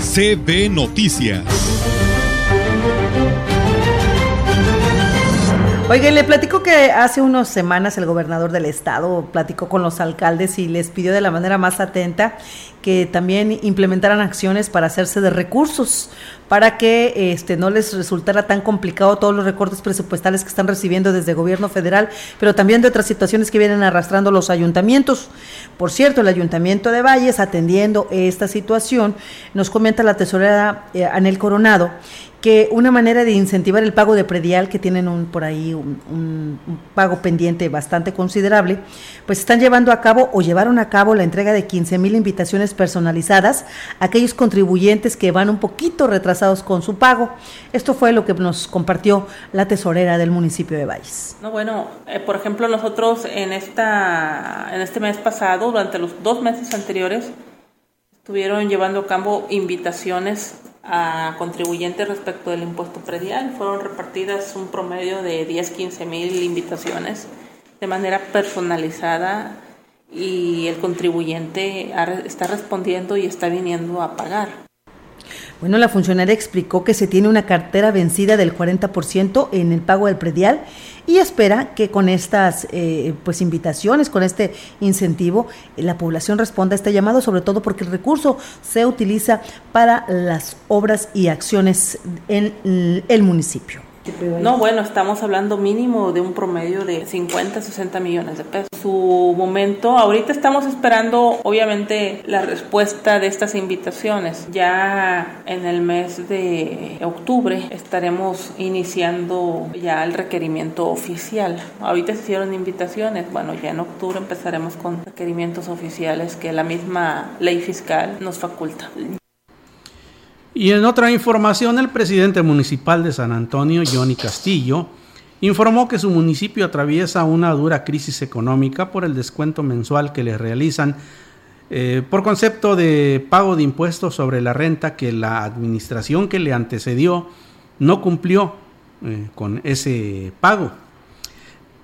CB Noticias. Oiga, le platico que hace unas semanas el gobernador del estado platicó con los alcaldes y les pidió de la manera más atenta que también implementaran acciones para hacerse de recursos, para que este no les resultara tan complicado todos los recortes presupuestales que están recibiendo desde el gobierno federal, pero también de otras situaciones que vienen arrastrando los ayuntamientos. Por cierto, el ayuntamiento de Valles, atendiendo esta situación, nos comenta la tesorera eh, Anel Coronado, que una manera de incentivar el pago de predial, que tienen un, por ahí un, pago pendiente bastante considerable, pues están llevando a cabo o llevaron a cabo la entrega de 15 mil invitaciones personalizadas a aquellos contribuyentes que van un poquito retrasados con su pago. Esto fue lo que nos compartió la tesorera del municipio de Valles. No, bueno, eh, por ejemplo, nosotros en, esta, en este mes pasado, durante los dos meses anteriores, estuvieron llevando a cabo invitaciones a contribuyentes respecto del impuesto predial. Fueron repartidas un promedio de 10, 15 mil invitaciones de manera personalizada y el contribuyente está respondiendo y está viniendo a pagar. Bueno, la funcionaria explicó que se tiene una cartera vencida del 40% en el pago del predial y espera que con estas eh, pues invitaciones, con este incentivo, la población responda a este llamado, sobre todo porque el recurso se utiliza para las obras y acciones en el municipio. No, bueno, estamos hablando mínimo de un promedio de 50, 60 millones de pesos. Su momento, ahorita estamos esperando obviamente la respuesta de estas invitaciones. Ya en el mes de octubre estaremos iniciando ya el requerimiento oficial. Ahorita se hicieron invitaciones, bueno, ya en octubre empezaremos con requerimientos oficiales que la misma ley fiscal nos faculta. Y en otra información, el presidente municipal de San Antonio, Johnny Castillo, informó que su municipio atraviesa una dura crisis económica por el descuento mensual que le realizan eh, por concepto de pago de impuestos sobre la renta que la administración que le antecedió no cumplió eh, con ese pago.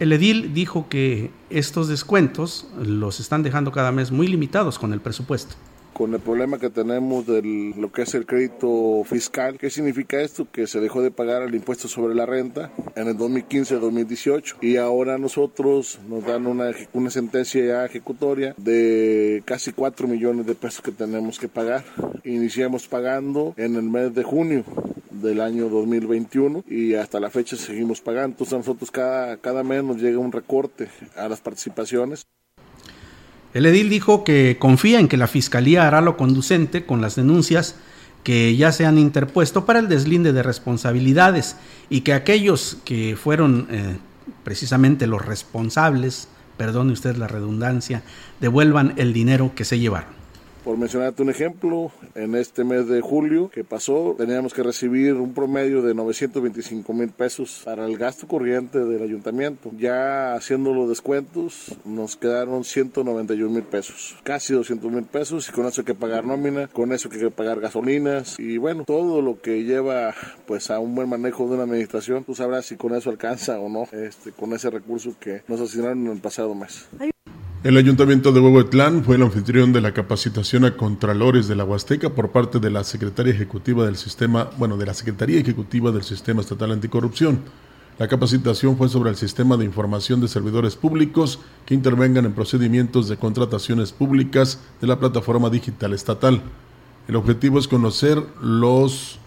El edil dijo que estos descuentos los están dejando cada mes muy limitados con el presupuesto con el problema que tenemos de lo que es el crédito fiscal. ¿Qué significa esto? Que se dejó de pagar el impuesto sobre la renta en el 2015-2018 y ahora nosotros nos dan una, una sentencia ya ejecutoria de casi 4 millones de pesos que tenemos que pagar. Iniciamos pagando en el mes de junio del año 2021 y hasta la fecha seguimos pagando. Entonces nosotros cada, cada mes nos llega un recorte a las participaciones. El edil dijo que confía en que la Fiscalía hará lo conducente con las denuncias que ya se han interpuesto para el deslinde de responsabilidades y que aquellos que fueron eh, precisamente los responsables, perdone usted la redundancia, devuelvan el dinero que se llevaron. Por mencionarte un ejemplo, en este mes de julio que pasó, teníamos que recibir un promedio de 925 mil pesos para el gasto corriente del ayuntamiento. Ya haciendo los descuentos, nos quedaron 191 mil pesos, casi 200 mil pesos, y con eso hay que pagar nómina, con eso hay que pagar gasolinas, y bueno, todo lo que lleva pues a un buen manejo de una administración, tú sabrás si con eso alcanza o no, este, con ese recurso que nos asignaron en el pasado mes. El Ayuntamiento de Huehuetlán fue el anfitrión de la capacitación a contralores de la Huasteca por parte de la Secretaría Ejecutiva del Sistema, bueno, de la Secretaría Ejecutiva del Sistema Estatal Anticorrupción. La capacitación fue sobre el sistema de información de servidores públicos que intervengan en procedimientos de contrataciones públicas de la plataforma digital estatal. El objetivo es conocer los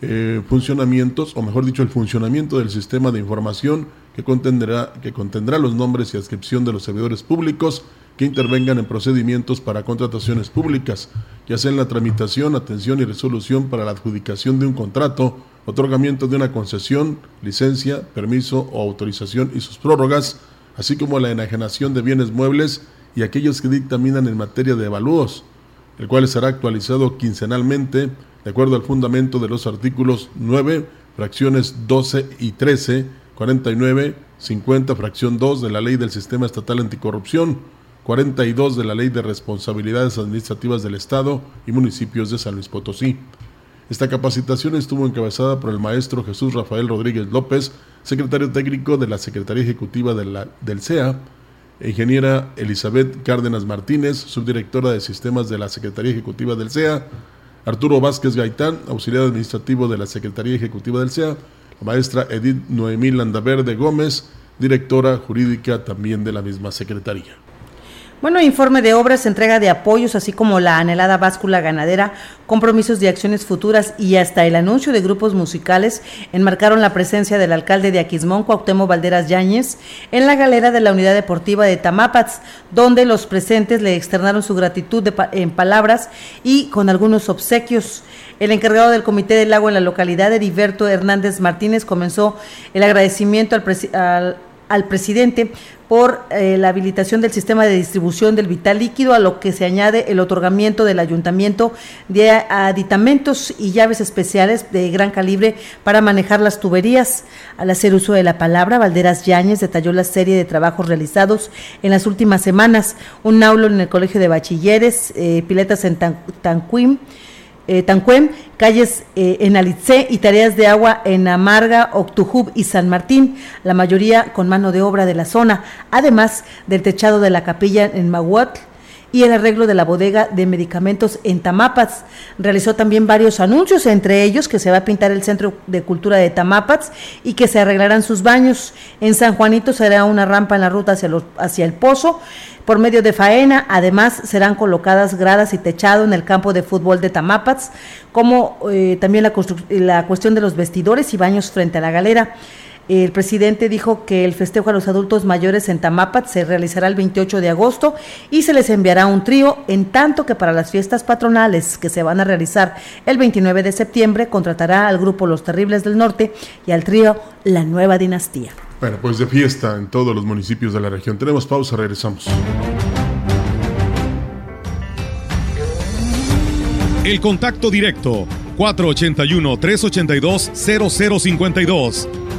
eh, funcionamientos, o mejor dicho, el funcionamiento del sistema de información que contendrá, que contendrá los nombres y adscripción de los servidores públicos que intervengan en procedimientos para contrataciones públicas, ya sea en la tramitación, atención y resolución para la adjudicación de un contrato, otorgamiento de una concesión, licencia, permiso o autorización y sus prórrogas, así como la enajenación de bienes muebles y aquellos que dictaminan en materia de avalúos, el cual será actualizado quincenalmente de acuerdo al fundamento de los artículos 9, fracciones 12 y 13 49, 50, fracción 2 de la Ley del Sistema Estatal Anticorrupción, 42 de la Ley de Responsabilidades Administrativas del Estado y Municipios de San Luis Potosí. Esta capacitación estuvo encabezada por el maestro Jesús Rafael Rodríguez López, secretario técnico de la Secretaría Ejecutiva del CEA, e ingeniera Elizabeth Cárdenas Martínez, subdirectora de Sistemas de la Secretaría Ejecutiva del CEA, Arturo Vázquez Gaitán, auxiliar administrativo de la Secretaría Ejecutiva del CEA, Maestra Edith Noemí Landaverde Gómez, directora jurídica también de la misma secretaría. Bueno, informe de obras, entrega de apoyos, así como la anhelada báscula ganadera, compromisos de acciones futuras y hasta el anuncio de grupos musicales enmarcaron la presencia del alcalde de Aquismón, Cuauhtémoc Valderas Yáñez, en la galera de la Unidad Deportiva de Tamapats, donde los presentes le externaron su gratitud en palabras y con algunos obsequios. El encargado del Comité del Lago en la localidad, Heriberto Hernández Martínez, comenzó el agradecimiento al, al al presidente por eh, la habilitación del sistema de distribución del vital líquido, a lo que se añade el otorgamiento del ayuntamiento de aditamentos y llaves especiales de gran calibre para manejar las tuberías. Al hacer uso de la palabra, Valderas Yáñez detalló la serie de trabajos realizados en las últimas semanas, un aulo en el Colegio de Bachilleres, eh, piletas en Tanquim, eh, Tancuem, calles eh, en Alitze y tareas de agua en Amarga, Octujub y San Martín, la mayoría con mano de obra de la zona, además del techado de la capilla en Mahuatl y el arreglo de la bodega de medicamentos en Tamapats. Realizó también varios anuncios, entre ellos que se va a pintar el Centro de Cultura de Tamapats y que se arreglarán sus baños. En San Juanito será una rampa en la ruta hacia, hacia el pozo por medio de faena. Además, serán colocadas gradas y techado en el campo de fútbol de Tamapats, como eh, también la, la cuestión de los vestidores y baños frente a la galera. El presidente dijo que el festejo a los adultos mayores en Tamapat se realizará el 28 de agosto y se les enviará un trío, en tanto que para las fiestas patronales que se van a realizar el 29 de septiembre contratará al grupo Los Terribles del Norte y al trío La Nueva Dinastía. Bueno, pues de fiesta en todos los municipios de la región. Tenemos pausa, regresamos. El contacto directo 481-382-0052.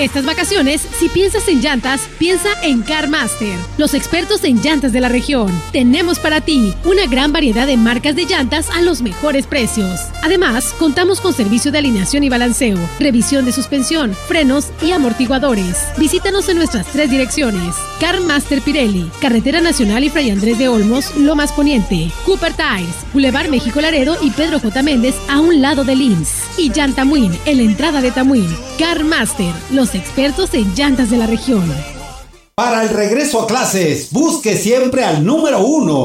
Estas vacaciones, si piensas en llantas, piensa en CarMaster, los expertos en llantas de la región. Tenemos para ti una gran variedad de marcas de llantas a los mejores precios. Además, contamos con servicio de alineación y balanceo, revisión de suspensión, frenos y amortiguadores. Visítanos en nuestras tres direcciones. CarMaster Pirelli, Carretera Nacional y Fray Andrés de Olmos, Lomas Poniente. Cooper Tires, Boulevard México Laredo y Pedro J. Méndez a un lado de Lins. Y Llantamuin, en la entrada de Tamuín. CarMaster, los expertos en llantas de la región. Para el regreso a clases, busque siempre al número uno.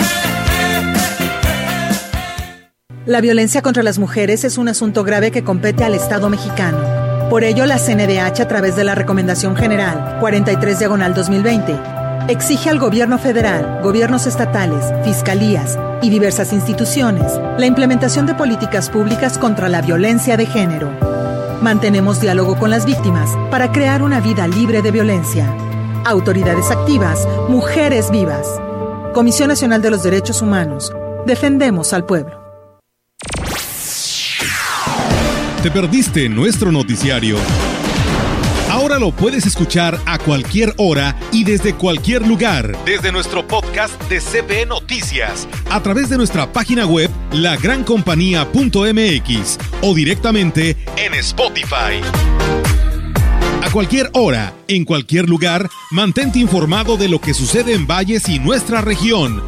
La violencia contra las mujeres es un asunto grave que compete al Estado mexicano. Por ello, la CNDH, a través de la Recomendación General 43 Diagonal 2020, exige al gobierno federal, gobiernos estatales, fiscalías y diversas instituciones la implementación de políticas públicas contra la violencia de género. Mantenemos diálogo con las víctimas para crear una vida libre de violencia. Autoridades activas, mujeres vivas. Comisión Nacional de los Derechos Humanos. Defendemos al pueblo. ¿Te perdiste nuestro noticiario? Ahora lo puedes escuchar a cualquier hora y desde cualquier lugar, desde nuestro podcast de CB Noticias, a través de nuestra página web lagrancompañía.mx o directamente en Spotify. A cualquier hora, en cualquier lugar, mantente informado de lo que sucede en Valles y nuestra región,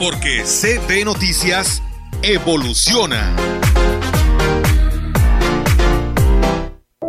porque CB Noticias evoluciona.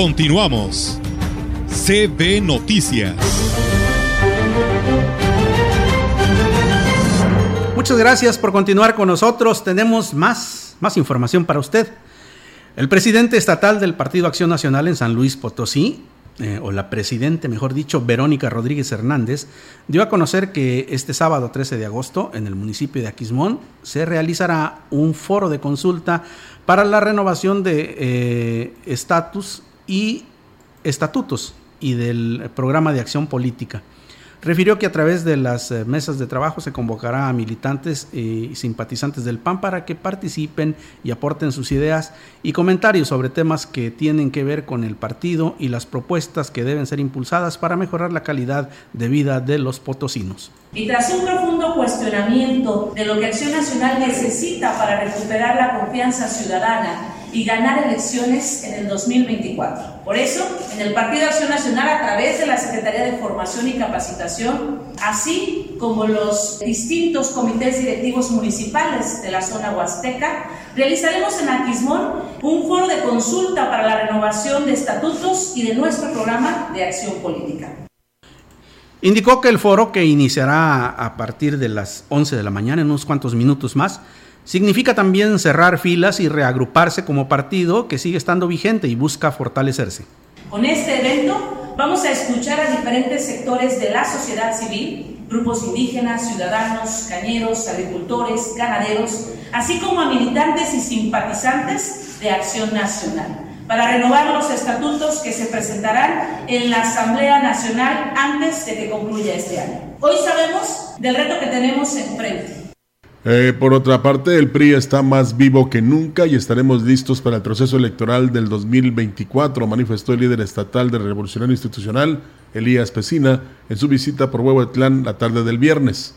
Continuamos. CB Noticias. Muchas gracias por continuar con nosotros. Tenemos más, más información para usted. El presidente estatal del Partido Acción Nacional en San Luis Potosí, eh, o la presidente, mejor dicho, Verónica Rodríguez Hernández, dio a conocer que este sábado 13 de agosto en el municipio de Aquismón se realizará un foro de consulta para la renovación de eh, estatus y estatutos y del programa de acción política. Refirió que a través de las eh, mesas de trabajo se convocará a militantes y simpatizantes del PAN para que participen y aporten sus ideas y comentarios sobre temas que tienen que ver con el partido y las propuestas que deben ser impulsadas para mejorar la calidad de vida de los potosinos. Y tras un profundo cuestionamiento de lo que Acción Nacional necesita para recuperar la confianza ciudadana y ganar elecciones en el 2024. Por eso, en el Partido Acción Nacional, a través de la Secretaría de Formación y Capacitación, así como los distintos comités directivos municipales de la zona huasteca, realizaremos en Aquismón un foro de consulta para la renovación de estatutos y de nuestro programa de acción política. Indicó que el foro, que iniciará a partir de las 11 de la mañana, en unos cuantos minutos más, Significa también cerrar filas y reagruparse como partido que sigue estando vigente y busca fortalecerse. Con este evento vamos a escuchar a diferentes sectores de la sociedad civil, grupos indígenas, ciudadanos, cañeros, agricultores, ganaderos, así como a militantes y simpatizantes de Acción Nacional para renovar los estatutos que se presentarán en la Asamblea Nacional antes de que concluya este año. Hoy sabemos del reto que tenemos enfrente eh, por otra parte, el PRI está más vivo que nunca y estaremos listos para el proceso electoral del 2024, manifestó el líder estatal de Revolucionario Institucional, Elías Pesina, en su visita por Huehuetlán la tarde del viernes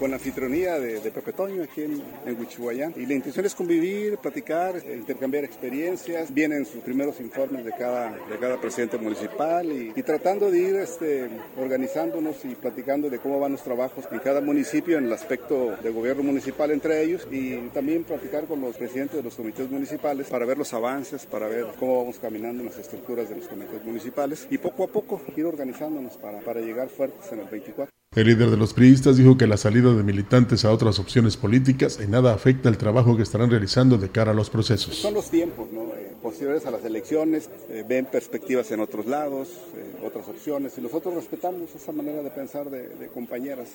con la de, Pepe Toño aquí en, en Y la intención es convivir, platicar, intercambiar experiencias. Vienen sus primeros informes de cada, de cada presidente municipal y, tratando de ir este, organizándonos y platicando de cómo van los trabajos en cada municipio en el aspecto de gobierno municipal entre ellos y también platicar con los presidentes de los comités municipales para ver los avances, para ver cómo vamos caminando en las estructuras de los comités municipales y poco a poco ir organizándonos para, para llegar fuertes en el 24. El líder de los priistas dijo que la salida de militantes a otras opciones políticas en nada afecta el trabajo que estarán realizando de cara a los procesos. Son los tiempos, ¿no? Eh, posteriores a las elecciones, eh, ven perspectivas en otros lados, eh, otras opciones, y nosotros respetamos esa manera de pensar de, compañeras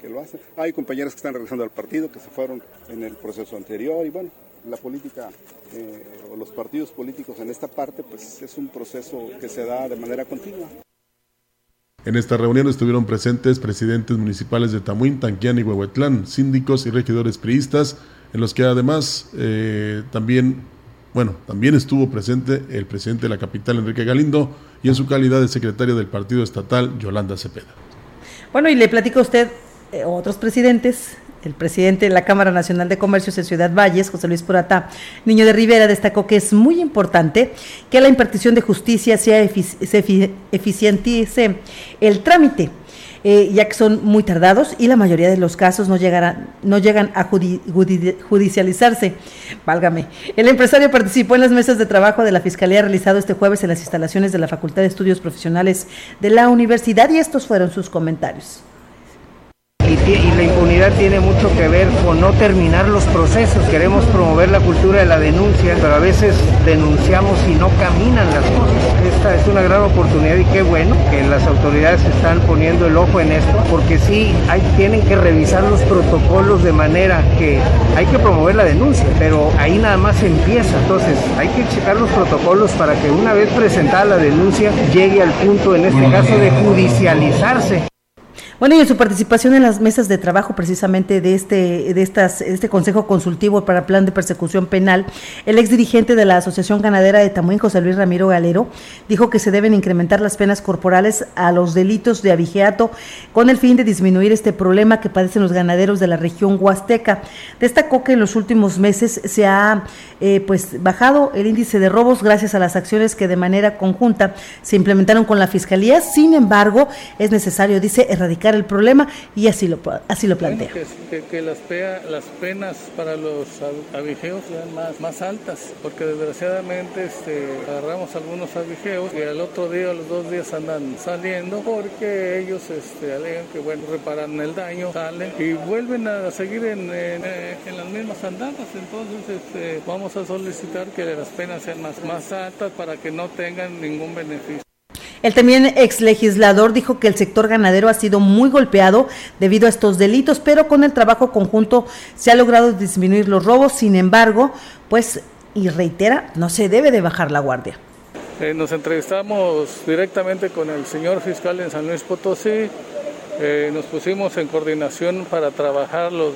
que, lo hacen. Hay compañeras que están regresando al partido, que se fueron en el proceso anterior, y bueno, la política o los partidos políticos en esta parte, pues es un proceso que se da de manera continua. En esta reunión estuvieron presentes presidentes municipales de Tamuín, Tanquián y Huehuetlán, síndicos y regidores priistas, en los que además eh, también, bueno, también estuvo presente el presidente de la capital, Enrique Galindo, y en su calidad de secretario del partido estatal, Yolanda Cepeda. Bueno, y le platico a usted eh, otros presidentes el presidente de la Cámara Nacional de Comercios en Ciudad Valles, José Luis Purata Niño de Rivera, destacó que es muy importante que la impartición de justicia sea se eficientice el trámite. Eh, ya que son muy tardados y la mayoría de los casos no, llegarán, no llegan a judicializarse. Válgame. El empresario participó en las mesas de trabajo de la Fiscalía realizado este jueves en las instalaciones de la Facultad de Estudios Profesionales de la Universidad y estos fueron sus comentarios y, la impunidad tiene mucho que ver con no terminar los procesos. Queremos promover la cultura de la denuncia, pero a veces denunciamos y no caminan las cosas. Esta es una gran oportunidad y qué bueno que las autoridades están poniendo el ojo en esto, porque sí hay, tienen que revisar los protocolos de manera que hay que promover la denuncia, pero ahí nada más empieza. Entonces hay que checar los protocolos para que una vez presentada la denuncia llegue al punto, en este caso, de judicializarse Bueno, y en su participación en las mesas de trabajo precisamente de este, de estas, este Consejo Consultivo para Plan de Persecución Penal, el ex dirigente de la Asociación Ganadera de Tamuín, José Luis Ramiro Galero, dijo que se deben incrementar las penas corporales a los delitos de abigeato con el fin de disminuir este problema que padecen los ganaderos de la región huasteca. Destacó que en los últimos meses se ha eh, pues bajado el índice de robos gracias a las acciones que de manera conjunta se implementaron con la Fiscalía. Sin embargo, es necesario, dice, erradicar el problema y así lo, así lo plantea. que, las, las, penas para los abigeos sean más, más altas, porque desgraciadamente este, agarramos algunos abigeos y al otro día o los dos días andan saliendo porque ellos este, alegan que bueno, reparan el daño, salen y vuelven a seguir en, en, las mismas andadas. Entonces este, vamos a solicitar que las penas sean más, más altas para que no tengan ningún beneficio. El también ex legislador dijo que el sector ganadero ha sido muy golpeado debido a estos delitos, pero con el trabajo conjunto se ha logrado disminuir los robos. Sin embargo, pues, y reitera, no se debe de bajar la guardia. Eh, nos entrevistamos directamente con el señor fiscal en San Luis Potosí. Eh, nos pusimos en coordinación para trabajar los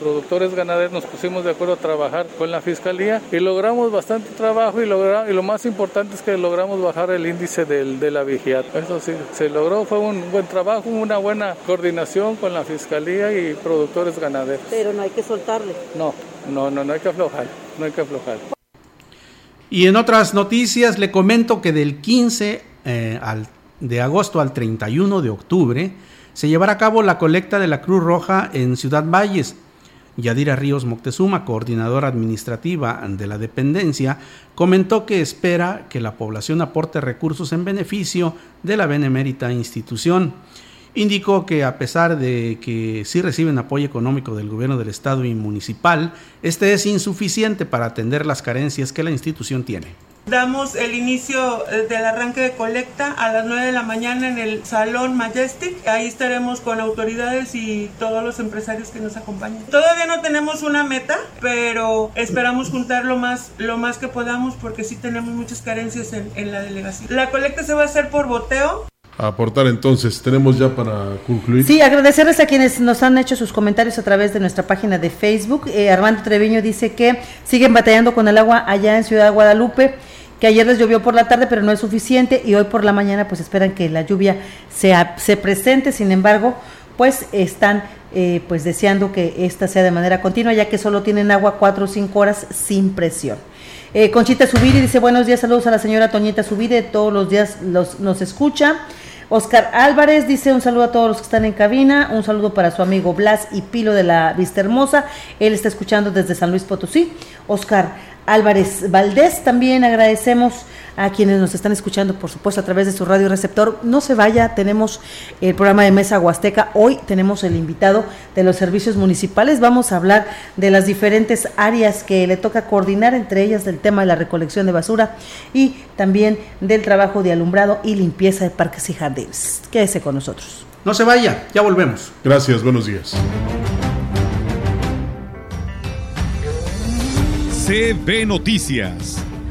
productores ganaderos nos pusimos de acuerdo a trabajar con la fiscalía y logramos bastante trabajo y, y lo más importante es que logramos bajar el índice del, de la vigiato. Eso sí, se logró, fue un buen trabajo, una buena coordinación con la fiscalía y productores ganaderos. Pero no hay que soltarle. No, no, no, no hay que aflojar, no hay que aflojar. Y en otras noticias le comento que del 15 eh, al, de agosto al 31 de octubre se llevará a cabo la colecta de la Cruz Roja en Ciudad Valles. Yadira Ríos Moctezuma, coordinadora administrativa de la dependencia, comentó que espera que la población aporte recursos en beneficio de la benemérita institución. Indicó que a pesar de que sí reciben apoyo económico del gobierno del estado y municipal, este es insuficiente para atender las carencias que la institución tiene. Damos el inicio eh, del arranque de colecta a las 9 de la mañana en el Salón Majestic. Ahí estaremos con autoridades y todos los empresarios que nos acompañan. Todavía no tenemos una meta, pero esperamos juntar lo más, lo más que podamos porque sí tenemos muchas carencias en, en la delegación. La colecta se va a hacer por boteo aportar entonces. Tenemos ya para concluir. Sí, agradecerles a quienes nos han hecho sus comentarios a través de nuestra página de Facebook. Eh, Armando Treviño dice que siguen batallando con el agua allá en Ciudad Guadalupe que ayer les llovió por la tarde, pero no es suficiente, y hoy por la mañana pues esperan que la lluvia sea, se presente, sin embargo, pues están eh, pues deseando que esta sea de manera continua, ya que solo tienen agua cuatro o cinco horas sin presión. Eh, Conchita Subiri dice buenos días, saludos a la señora Toñita Subiri, todos los días los, nos escucha. Oscar Álvarez dice un saludo a todos los que están en cabina, un saludo para su amigo Blas y Pilo de la Vista Hermosa, él está escuchando desde San Luis Potosí. Oscar Álvarez Valdés. También agradecemos a quienes nos están escuchando, por supuesto, a través de su radio receptor. No se vaya, tenemos el programa de Mesa Huasteca. Hoy tenemos el invitado de los servicios municipales. Vamos a hablar de las diferentes áreas que le toca coordinar, entre ellas del tema de la recolección de basura y también del trabajo de alumbrado y limpieza de parques y jardines. Quédese con nosotros. No se vaya, ya volvemos. Gracias, buenos días. CB Noticias,